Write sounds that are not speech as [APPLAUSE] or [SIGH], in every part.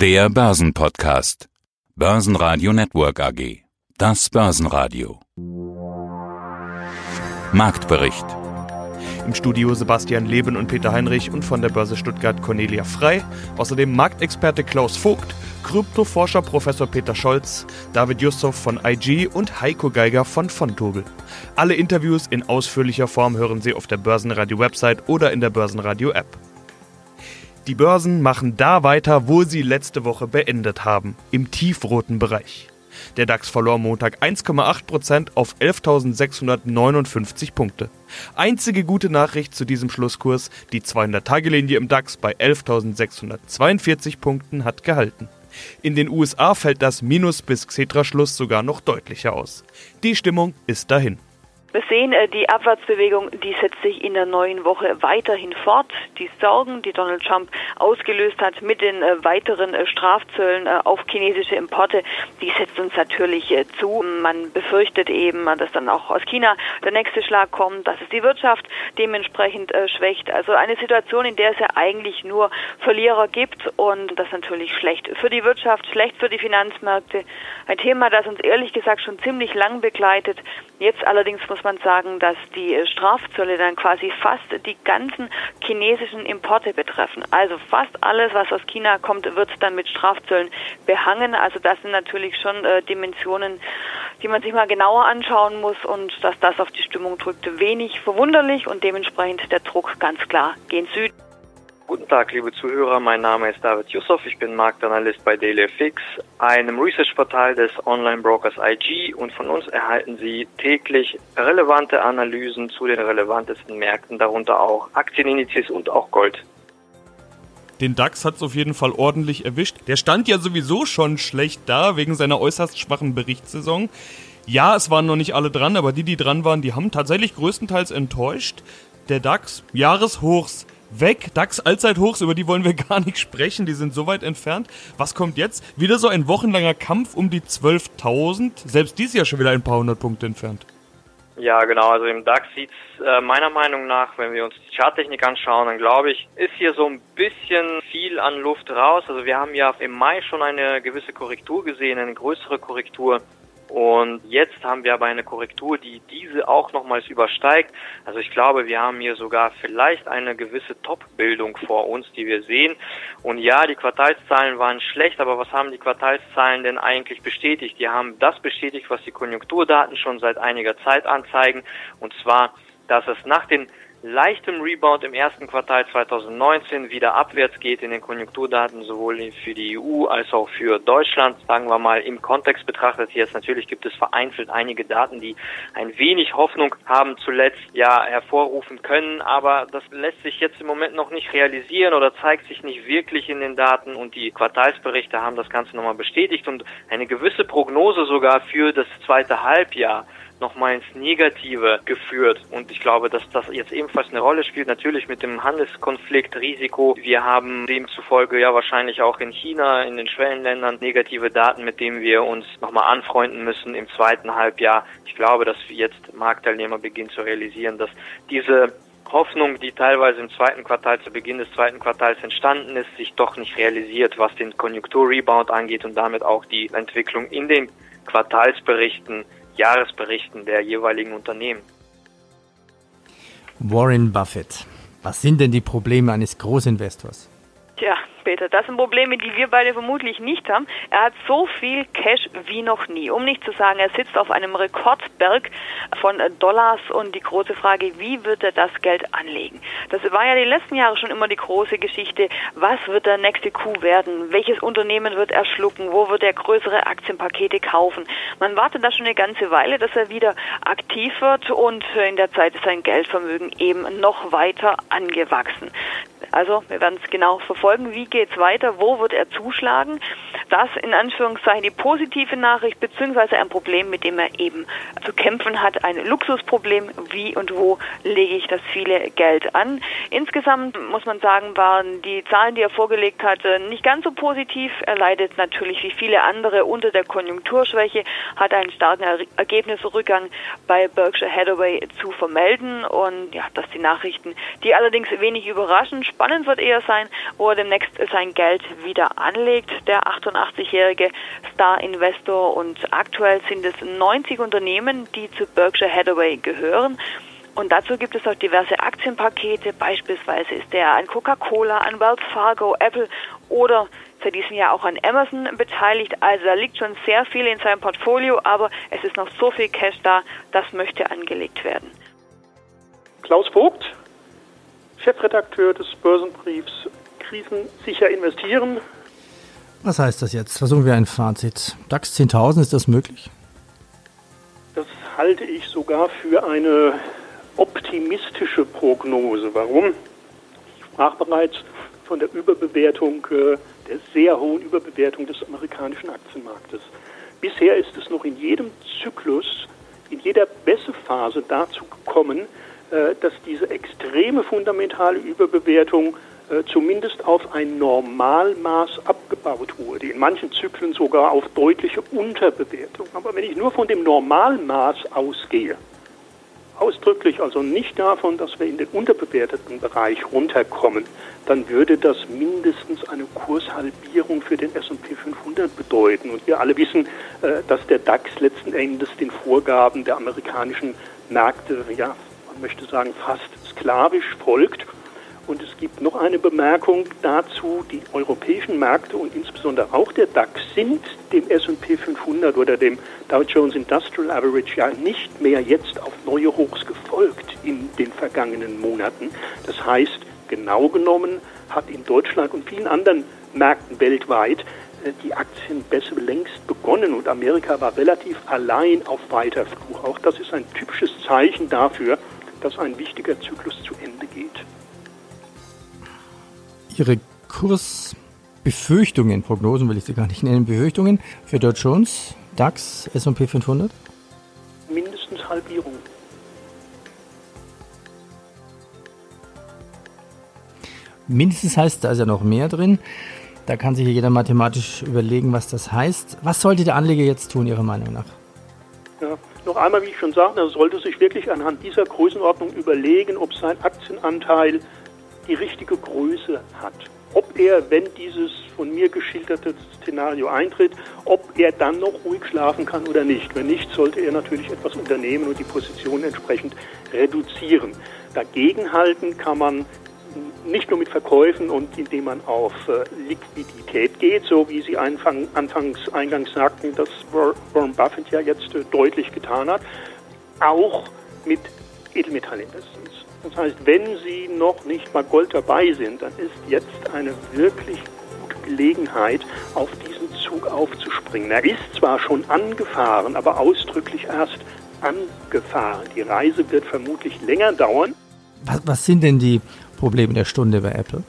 Der Börsenpodcast. Börsenradio Network AG. Das Börsenradio. Marktbericht. Im Studio Sebastian Leben und Peter Heinrich und von der Börse Stuttgart Cornelia Frei. Außerdem Marktexperte Klaus Vogt, Kryptoforscher Professor Peter Scholz, David Jussow von IG und Heiko Geiger von Fontobel. Alle Interviews in ausführlicher Form hören Sie auf der Börsenradio-Website oder in der Börsenradio-App. Die Börsen machen da weiter, wo sie letzte Woche beendet haben, im tiefroten Bereich. Der DAX verlor Montag 1,8% auf 11.659 Punkte. Einzige gute Nachricht zu diesem Schlusskurs, die 200-Tage-Linie im DAX bei 11.642 Punkten hat gehalten. In den USA fällt das Minus bis Xetra-Schluss sogar noch deutlicher aus. Die Stimmung ist dahin. Wir sehen, äh, die Abwärtsbewegung, die setzt sich in der neuen Woche weiterhin fort. Die Sorgen, die Donald Trump ausgelöst hat mit den äh, weiteren äh, Strafzöllen auf chinesische Importe, die setzt uns natürlich zu. Man befürchtet eben, dass dann auch aus China der nächste Schlag kommt, dass es die Wirtschaft dementsprechend schwächt. Also eine Situation, in der es ja eigentlich nur Verlierer gibt und das natürlich schlecht für die Wirtschaft, schlecht für die Finanzmärkte. Ein Thema, das uns ehrlich gesagt schon ziemlich lang begleitet. Jetzt allerdings muss man sagen, dass die Strafzölle dann quasi fast die ganzen chinesischen Importe betreffen. Also fast alles, was aus China kommt, wird dann mit Strafzöllen behangen. Also das sind natürlich schon äh, Dimensionen, die man sich mal genauer anschauen muss und dass das auf die Stimmung drückt, wenig verwunderlich und dementsprechend der Druck ganz klar gen Süden. Guten Tag, liebe Zuhörer. Mein Name ist David Yusuf. Ich bin Marktanalyst bei DailyFix, einem Research-Portal des Online-Brokers IG. Und von uns erhalten Sie täglich relevante Analysen zu den relevantesten Märkten, darunter auch Aktienindizes und auch Gold. Den DAX hat es auf jeden Fall ordentlich erwischt. Der stand ja sowieso schon schlecht da wegen seiner äußerst schwachen Berichtssaison. Ja, es waren noch nicht alle dran, aber die, die dran waren, die haben tatsächlich größtenteils enttäuscht. Der DAX, Jahreshochs, weg. DAX Allzeithochs, über die wollen wir [LAUGHS] gar nicht sprechen, die sind so weit entfernt. Was kommt jetzt? Wieder so ein wochenlanger Kampf um die 12.000. Selbst dies Jahr schon wieder ein paar hundert Punkte entfernt. Ja, genau. Also im DAX sieht es äh, meiner Meinung nach, wenn wir uns die Charttechnik anschauen, dann glaube ich, ist hier so ein bisschen viel an Luft raus. Also wir haben ja im Mai schon eine gewisse Korrektur gesehen, eine größere Korrektur. Und jetzt haben wir aber eine Korrektur, die diese auch nochmals übersteigt. Also ich glaube, wir haben hier sogar vielleicht eine gewisse Top-Bildung vor uns, die wir sehen. Und ja, die Quartalszahlen waren schlecht, aber was haben die Quartalszahlen denn eigentlich bestätigt? Die haben das bestätigt, was die Konjunkturdaten schon seit einiger Zeit anzeigen. Und zwar, dass es nach den leichtem Rebound im ersten Quartal 2019 wieder abwärts geht in den Konjunkturdaten, sowohl für die EU als auch für Deutschland, sagen wir mal im Kontext betrachtet. Jetzt natürlich gibt es vereinzelt einige Daten, die ein wenig Hoffnung haben zuletzt ja hervorrufen können, aber das lässt sich jetzt im Moment noch nicht realisieren oder zeigt sich nicht wirklich in den Daten. Und die Quartalsberichte haben das Ganze nochmal bestätigt. Und eine gewisse Prognose sogar für das zweite Halbjahr nochmal ins Negative geführt. Und ich glaube, dass das jetzt ebenfalls eine Rolle spielt, natürlich mit dem Handelskonflikt, Risiko. Wir haben demzufolge ja wahrscheinlich auch in China, in den Schwellenländern negative Daten, mit denen wir uns nochmal anfreunden müssen im zweiten Halbjahr. Ich glaube, dass jetzt Marktteilnehmer beginnen zu realisieren, dass diese Hoffnung, die teilweise im zweiten Quartal zu Beginn des zweiten Quartals entstanden ist, sich doch nicht realisiert, was den Konjunkturrebound angeht und damit auch die Entwicklung in den Quartalsberichten Jahresberichten der jeweiligen Unternehmen. Warren Buffett. Was sind denn die Probleme eines Großinvestors? Tja, Peter, das sind Probleme, die wir beide vermutlich nicht haben. Er hat so viel Cash wie noch nie. Um nicht zu sagen, er sitzt auf einem Rekordberg von Dollars und die große Frage, wie wird er das Geld anlegen? Das war ja die letzten Jahre schon immer die große Geschichte. Was wird der nächste Coup werden? Welches Unternehmen wird er schlucken? Wo wird er größere Aktienpakete kaufen? Man wartet da schon eine ganze Weile, dass er wieder aktiv wird und in der Zeit ist sein Geldvermögen eben noch weiter angewachsen. Also wir werden es genau verfolgen. Wie geht es weiter? Wo wird er zuschlagen? das in Anführungszeichen die positive Nachricht, beziehungsweise ein Problem, mit dem er eben zu kämpfen hat, ein Luxusproblem. Wie und wo lege ich das viele Geld an? Insgesamt muss man sagen, waren die Zahlen, die er vorgelegt hatte, nicht ganz so positiv. Er leidet natürlich wie viele andere unter der Konjunkturschwäche, hat einen starken Ergebnisrückgang bei Berkshire Hathaway zu vermelden und ja, dass die Nachrichten, die allerdings wenig überraschen, spannend wird eher sein, wo er demnächst sein Geld wieder anlegt, der 88-jährige Star-Investor und aktuell sind es 90 Unternehmen, die zu Berkshire Hathaway gehören. Und dazu gibt es auch diverse Aktienpakete. Beispielsweise ist er an Coca-Cola, an Wells Fargo, Apple oder seit diesem Jahr auch an Amazon beteiligt. Also da liegt schon sehr viel in seinem Portfolio, aber es ist noch so viel Cash da, das möchte angelegt werden. Klaus Vogt, Chefredakteur des Börsenbriefs Krisensicher investieren. Was heißt das jetzt? Versuchen wir ein Fazit. DAX 10.000, ist das möglich? Das halte ich sogar für eine optimistische Prognose. Warum? Ich sprach bereits von der Überbewertung, äh, der sehr hohen Überbewertung des amerikanischen Aktienmarktes. Bisher ist es noch in jedem Zyklus, in jeder Bessephase dazu gekommen, dass diese extreme fundamentale Überbewertung äh, zumindest auf ein Normalmaß abgebaut wurde. In manchen Zyklen sogar auf deutliche Unterbewertung. Aber wenn ich nur von dem Normalmaß ausgehe, ausdrücklich also nicht davon, dass wir in den unterbewerteten Bereich runterkommen, dann würde das mindestens eine Kurshalbierung für den S&P 500 bedeuten. Und wir alle wissen, äh, dass der DAX letzten Endes den Vorgaben der amerikanischen Märkte, ja, möchte sagen, fast sklavisch folgt. Und es gibt noch eine Bemerkung dazu, die europäischen Märkte und insbesondere auch der DAX sind dem S&P 500 oder dem Dow Jones Industrial Average ja nicht mehr jetzt auf neue Hochs gefolgt in den vergangenen Monaten. Das heißt, genau genommen hat in Deutschland und vielen anderen Märkten weltweit äh, die Aktienbässe längst begonnen und Amerika war relativ allein auf weiter Flur. Auch das ist ein typisches Zeichen dafür, dass ein wichtiger Zyklus zu Ende geht. Ihre Kursbefürchtungen, Prognosen will ich sie gar nicht nennen, Befürchtungen für Dow Jones, DAX, S&P 500? Mindestens Halbierung. Mindestens heißt, da ist ja noch mehr drin. Da kann sich jeder mathematisch überlegen, was das heißt. Was sollte der Anleger jetzt tun, Ihrer Meinung nach? Ja, noch einmal, wie ich schon sagte, er sollte sich wirklich anhand dieser Größenordnung überlegen, ob sein Aktienanteil die richtige Größe hat. Ob er, wenn dieses von mir geschilderte Szenario eintritt, ob er dann noch ruhig schlafen kann oder nicht. Wenn nicht, sollte er natürlich etwas unternehmen und die Position entsprechend reduzieren. Dagegenhalten kann man nicht nur mit Verkäufen und indem man auf äh, Liquidität geht, so wie Sie Anfang, anfangs eingangs sagten, dass Warren Buffett ja jetzt äh, deutlich getan hat, auch mit Edelmetallinvestments. Das heißt, wenn Sie noch nicht mal Gold dabei sind, dann ist jetzt eine wirklich gute Gelegenheit, auf diesen Zug aufzuspringen. Er ist zwar schon angefahren, aber ausdrücklich erst angefahren. Die Reise wird vermutlich länger dauern. Was, was sind denn die Probleme der Stunde bei Apple?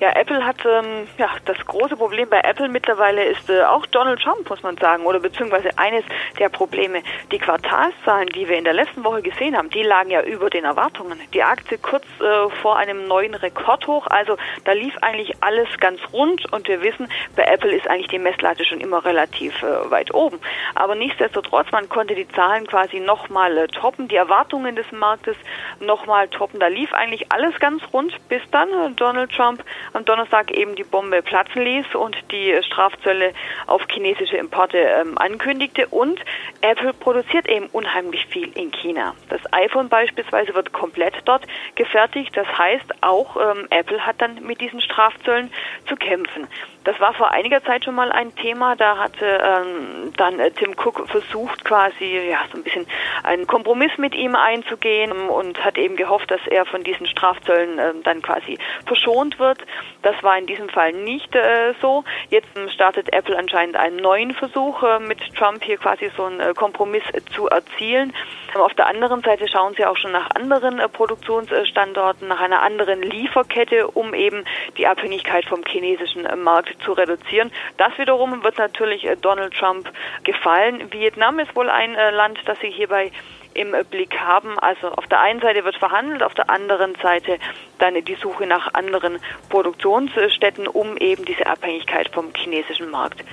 Ja, Apple hat ähm, ja das große Problem bei Apple mittlerweile ist äh, auch Donald Trump, muss man sagen, oder beziehungsweise eines der Probleme. Die Quartalszahlen, die wir in der letzten Woche gesehen haben, die lagen ja über den Erwartungen. Die Aktie kurz äh, vor einem neuen Rekordhoch, also da lief eigentlich alles ganz rund und wir wissen, bei Apple ist eigentlich die Messlatte schon immer relativ äh, weit oben. Aber nichtsdestotrotz, man konnte die Zahlen quasi nochmal äh, toppen, die Erwartungen des Marktes nochmal toppen. Da lief eigentlich alles ganz rund, bis dann äh, Donald Trump am Donnerstag eben die Bombe platzen ließ und die Strafzölle auf chinesische Importe ähm, ankündigte. Und Apple produziert eben unheimlich viel in China. Das iPhone beispielsweise wird komplett dort gefertigt. Das heißt, auch ähm, Apple hat dann mit diesen Strafzöllen zu kämpfen. Das war vor einiger Zeit schon mal ein Thema. Da hatte ähm, dann äh, Tim Cook versucht, quasi ja so ein bisschen einen Kompromiss mit ihm einzugehen und hat eben gehofft, dass er von diesen Strafzöllen äh, dann quasi verschont wird. Das war in diesem Fall nicht äh, so. Jetzt ähm, startet Apple anscheinend einen neuen Versuch, äh, mit Trump hier quasi so einen äh, Kompromiss zu erzielen. Auf der anderen Seite schauen sie auch schon nach anderen äh, Produktionsstandorten, nach einer anderen Lieferkette, um eben die Abhängigkeit vom chinesischen Markt zu reduzieren. Das wiederum wird natürlich äh, Donald Trump gefallen. Vietnam ist wohl ein äh, Land, das sie hierbei im Blick haben. Also auf der einen Seite wird verhandelt, auf der anderen Seite dann die Suche nach anderen Produktionsstätten, um eben diese Abhängigkeit vom chinesischen Markt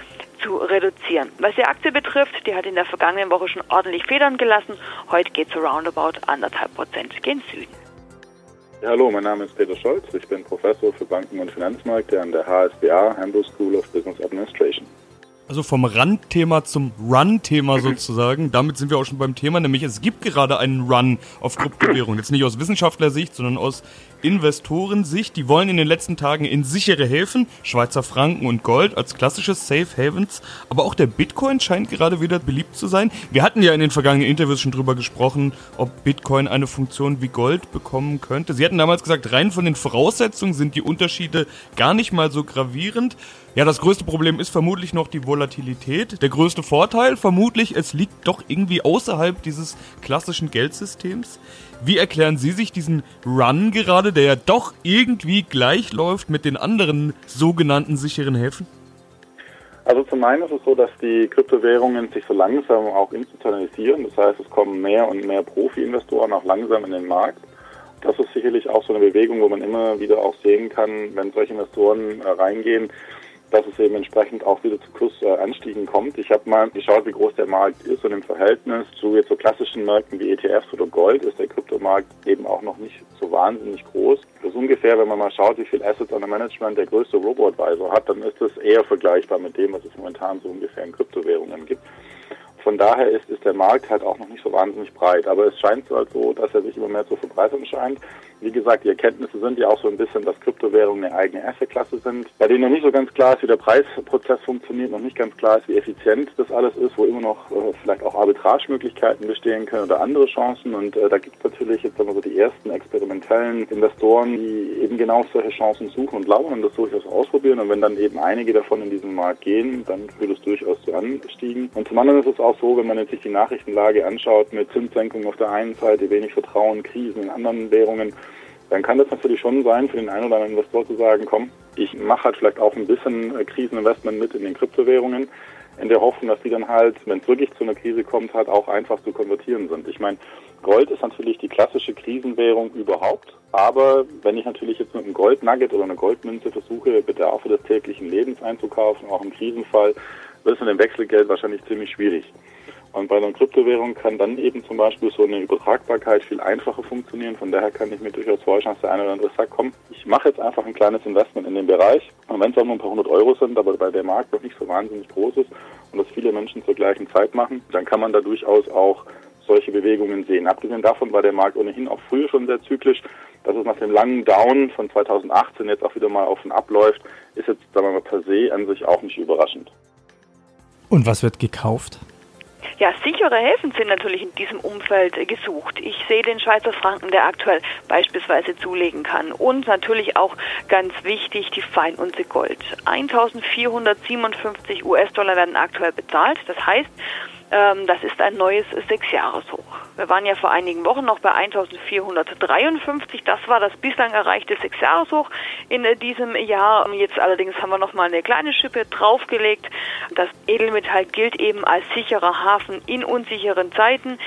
zu reduzieren. Was die Aktie betrifft, die hat in der vergangenen Woche schon ordentlich Federn gelassen. Heute geht es roundabout anderthalb Prozent gen Süden. Hallo, mein Name ist Peter Scholz. Ich bin Professor für Banken und Finanzmärkte an der HSBA, Hamburg School of Business Administration. Also vom Randthema zum Run-Thema sozusagen. Damit sind wir auch schon beim Thema, nämlich es gibt gerade einen Run auf Kryptowährungen. Jetzt nicht aus Wissenschaftlersicht, sondern aus Investorensicht. Die wollen in den letzten Tagen in sichere Häfen, Schweizer Franken und Gold als klassisches Safe Havens. Aber auch der Bitcoin scheint gerade wieder beliebt zu sein. Wir hatten ja in den vergangenen Interviews schon drüber gesprochen, ob Bitcoin eine Funktion wie Gold bekommen könnte. Sie hatten damals gesagt, rein von den Voraussetzungen sind die Unterschiede gar nicht mal so gravierend. Ja, das größte Problem ist vermutlich noch die Volatilität. Der größte Vorteil vermutlich, es liegt doch irgendwie außerhalb dieses klassischen Geldsystems. Wie erklären Sie sich diesen Run gerade, der ja doch irgendwie gleich läuft mit den anderen sogenannten sicheren Häfen? Also zum einen ist es so, dass die Kryptowährungen sich so langsam auch institutionalisieren. Das heißt, es kommen mehr und mehr Profi-Investoren auch langsam in den Markt. Das ist sicherlich auch so eine Bewegung, wo man immer wieder auch sehen kann, wenn solche Investoren äh, reingehen, dass es eben entsprechend auch wieder zu Kursanstiegen kommt. Ich habe mal geschaut, wie groß der Markt ist und im Verhältnis zu jetzt so klassischen Märkten wie ETFs oder Gold ist der Kryptomarkt eben auch noch nicht so wahnsinnig groß. Das ist ungefähr, wenn man mal schaut, wie viel Assets under Management der größte Robo-Advisor hat, dann ist das eher vergleichbar mit dem, was es momentan so ungefähr in Kryptowährungen gibt. Von daher ist, ist der Markt halt auch noch nicht so wahnsinnig breit. Aber es scheint halt so, dass er sich immer mehr zur Verbreitung scheint. Wie gesagt, die Erkenntnisse sind ja auch so ein bisschen, dass Kryptowährungen eine eigene Assetklasse sind, bei denen noch nicht so ganz klar ist, wie der Preisprozess funktioniert, noch nicht ganz klar ist, wie effizient das alles ist, wo immer noch äh, vielleicht auch Arbitragemöglichkeiten bestehen können oder andere Chancen. Und äh, da gibt es natürlich jetzt wir so die ersten experimentellen Investoren, die eben genau solche Chancen suchen und lauern und das durchaus ausprobieren. Und wenn dann eben einige davon in diesen Markt gehen, dann führt es durchaus zu Anstiegen. Und zum anderen ist es auch so, wenn man jetzt sich die Nachrichtenlage anschaut, mit Zinssenkungen auf der einen Seite, wenig Vertrauen, Krisen in anderen Währungen, dann kann das natürlich schon sein, für den einen oder anderen Investor zu sagen, komm, ich mache halt vielleicht auch ein bisschen äh, Kriseninvestment mit in den Kryptowährungen, in der Hoffnung, dass die dann halt, wenn es wirklich zu einer Krise kommt, halt auch einfach zu konvertieren sind. Ich meine, Gold ist natürlich die klassische Krisenwährung überhaupt, aber wenn ich natürlich jetzt mit einem Goldnugget oder einer Goldmünze versuche, Bedarfe des täglichen Lebens einzukaufen, auch im Krisenfall, wird es mit dem Wechselgeld wahrscheinlich ziemlich schwierig. Und bei einer Kryptowährung kann dann eben zum Beispiel so eine Übertragbarkeit viel einfacher funktionieren. Von daher kann ich mir durchaus vorstellen, dass der eine oder andere sagt, komm, ich mache jetzt einfach ein kleines Investment in den Bereich. Und wenn es auch nur ein paar hundert Euro sind, aber bei der Markt noch nicht so wahnsinnig groß ist und das viele Menschen zur gleichen Zeit machen, dann kann man da durchaus auch solche Bewegungen sehen. Abgesehen davon war der Markt ohnehin auch früher schon sehr zyklisch. Dass es nach dem langen Down von 2018 jetzt auch wieder mal auf und ab ist jetzt, sagen wir mal, per se an sich auch nicht überraschend. Und was wird gekauft? Ja, sichere Häfen sind natürlich in diesem Umfeld gesucht. Ich sehe den Schweizer Franken, der aktuell beispielsweise zulegen kann. Und natürlich auch ganz wichtig die Feinunze Gold. 1457 US-Dollar werden aktuell bezahlt. Das heißt, das ist ein neues Sechsjahreshoch. Wir waren ja vor einigen Wochen noch bei 1453. Das war das bislang erreichte Sechsjahreshoch in äh, diesem Jahr. Jetzt allerdings haben wir noch mal eine kleine Schippe draufgelegt. Das Edelmetall gilt eben als sicherer Hafen in unsicheren Zeiten.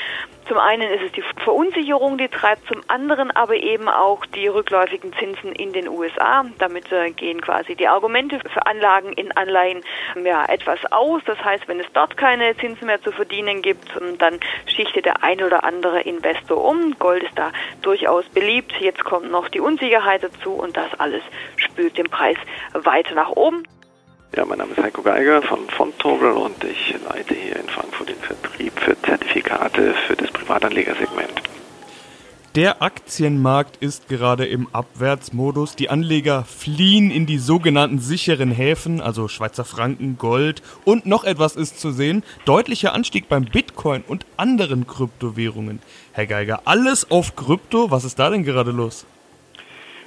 Zum einen ist es die Verunsicherung, die treibt, zum anderen aber eben auch die rückläufigen Zinsen in den USA. Damit äh, gehen quasi die Argumente für Anlagen in Anleihen ja, etwas aus. Das heißt, wenn es dort keine Zinsen mehr zu verdienen gibt, ähm, dann schichtet der ein oder andere Investor um. Gold ist da durchaus beliebt. Jetzt kommt noch die Unsicherheit dazu und das alles spült den Preis weiter nach oben. Ja, mein Name ist Heiko Geiger von Fontobel und ich leite hier in Frankfurt den Vertrieb für Zertifikate für das Privatanlegersegment. Der Aktienmarkt ist gerade im Abwärtsmodus. Die Anleger fliehen in die sogenannten sicheren Häfen, also Schweizer Franken, Gold und noch etwas ist zu sehen. Deutlicher Anstieg beim Bitcoin und anderen Kryptowährungen. Herr Geiger, alles auf Krypto? Was ist da denn gerade los?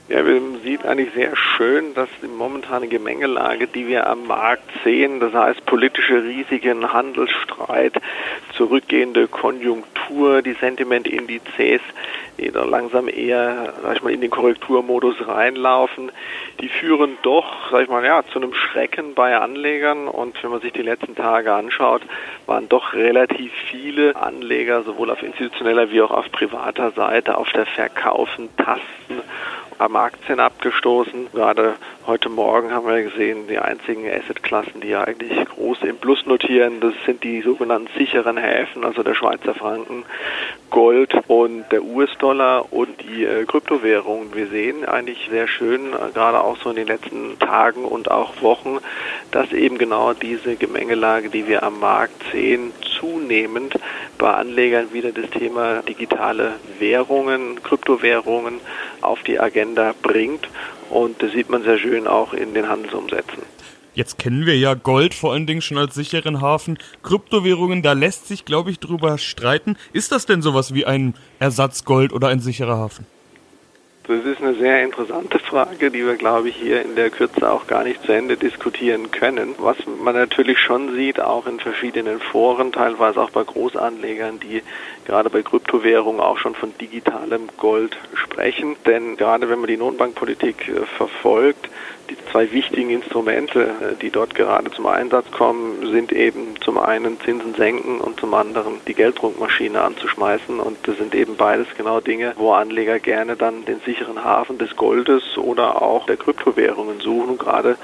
Ja, man sieht eigentlich sehr schön, dass die momentane Gemengelage, die wir am Markt sehen, das heißt politische Risiken, Handelsstreit, zurückgehende Konjunktur, die Sentimentindizes, die da langsam eher, sag ich mal, in den Korrekturmodus reinlaufen, die führen doch, sag ich mal, ja, zu einem Schrecken bei Anlegern. Und wenn man sich die letzten Tage anschaut, waren doch relativ viele Anleger, sowohl auf institutioneller wie auch auf privater Seite, auf der Verkaufen, Tasten haben Aktien abgestoßen. Gerade heute Morgen haben wir gesehen, die einzigen Assetklassen, die ja eigentlich groß im Plus notieren, das sind die sogenannten sicheren Häfen, also der Schweizer Franken, Gold und der US-Dollar und die äh, Kryptowährungen. Wir sehen eigentlich sehr schön, äh, gerade auch so in den letzten Tagen und auch Wochen, dass eben genau diese Gemengelage, die wir am Markt sehen, zunehmend bei Anlegern wieder das Thema digitale Währungen, Kryptowährungen auf die Agenda bringt. Und das sieht man sehr schön auch in den Handelsumsätzen. Jetzt kennen wir ja Gold vor allen Dingen schon als sicheren Hafen. Kryptowährungen, da lässt sich, glaube ich, drüber streiten. Ist das denn sowas wie ein Ersatz Gold oder ein sicherer Hafen? Das ist eine sehr interessante Frage, die wir, glaube ich, hier in der Kürze auch gar nicht zu Ende diskutieren können. Was man natürlich schon sieht, auch in verschiedenen Foren, teilweise auch bei Großanlegern, die gerade bei Kryptowährungen auch schon von digitalem Gold sprechen. Denn gerade wenn man die Notenbankpolitik äh, verfolgt, die zwei wichtigen Instrumente, äh, die dort gerade zum Einsatz kommen, sind eben zum einen Zinsen senken und zum anderen die Gelddruckmaschine anzuschmeißen. Und das sind eben beides genau Dinge, wo Anleger gerne dann den sicheren Hafen des Goldes oder auch der Kryptowährungen suchen. Und gerade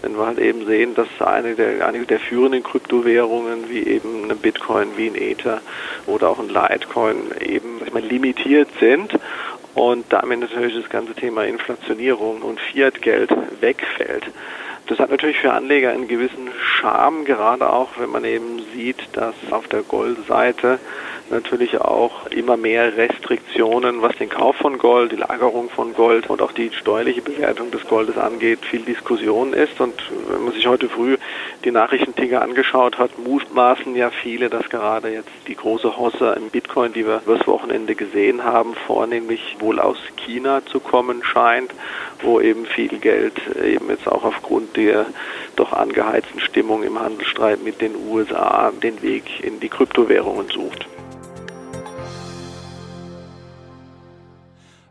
wenn wir halt eben sehen, dass eine der, einige der führenden Kryptowährungen wie eben ein Bitcoin, wie ein Ether oder auch ein Litecoin eben ich meine, limitiert sind und damit natürlich das ganze Thema Inflationierung und Fiat-Geld wegfällt. Das hat natürlich für Anleger einen gewissen Charme, gerade auch wenn man eben sieht, dass auf der Goldseite natürlich auch immer mehr Restriktionen, was den Kauf von Gold, die Lagerung von Gold und auch die steuerliche Bewertung des Goldes angeht, viel Diskussion ist. Und wenn man sich heute früh die Nachrichtenticker angeschaut hat, mutmaßen ja viele, dass gerade jetzt die große Hosse im Bitcoin, die wir übers Wochenende gesehen haben, vornehmlich wohl aus China zu kommen scheint, wo eben viel Geld eben jetzt auch aufgrund der doch angeheizten Stimmung im Handelsstreit mit den USA den Weg in die Kryptowährungen sucht.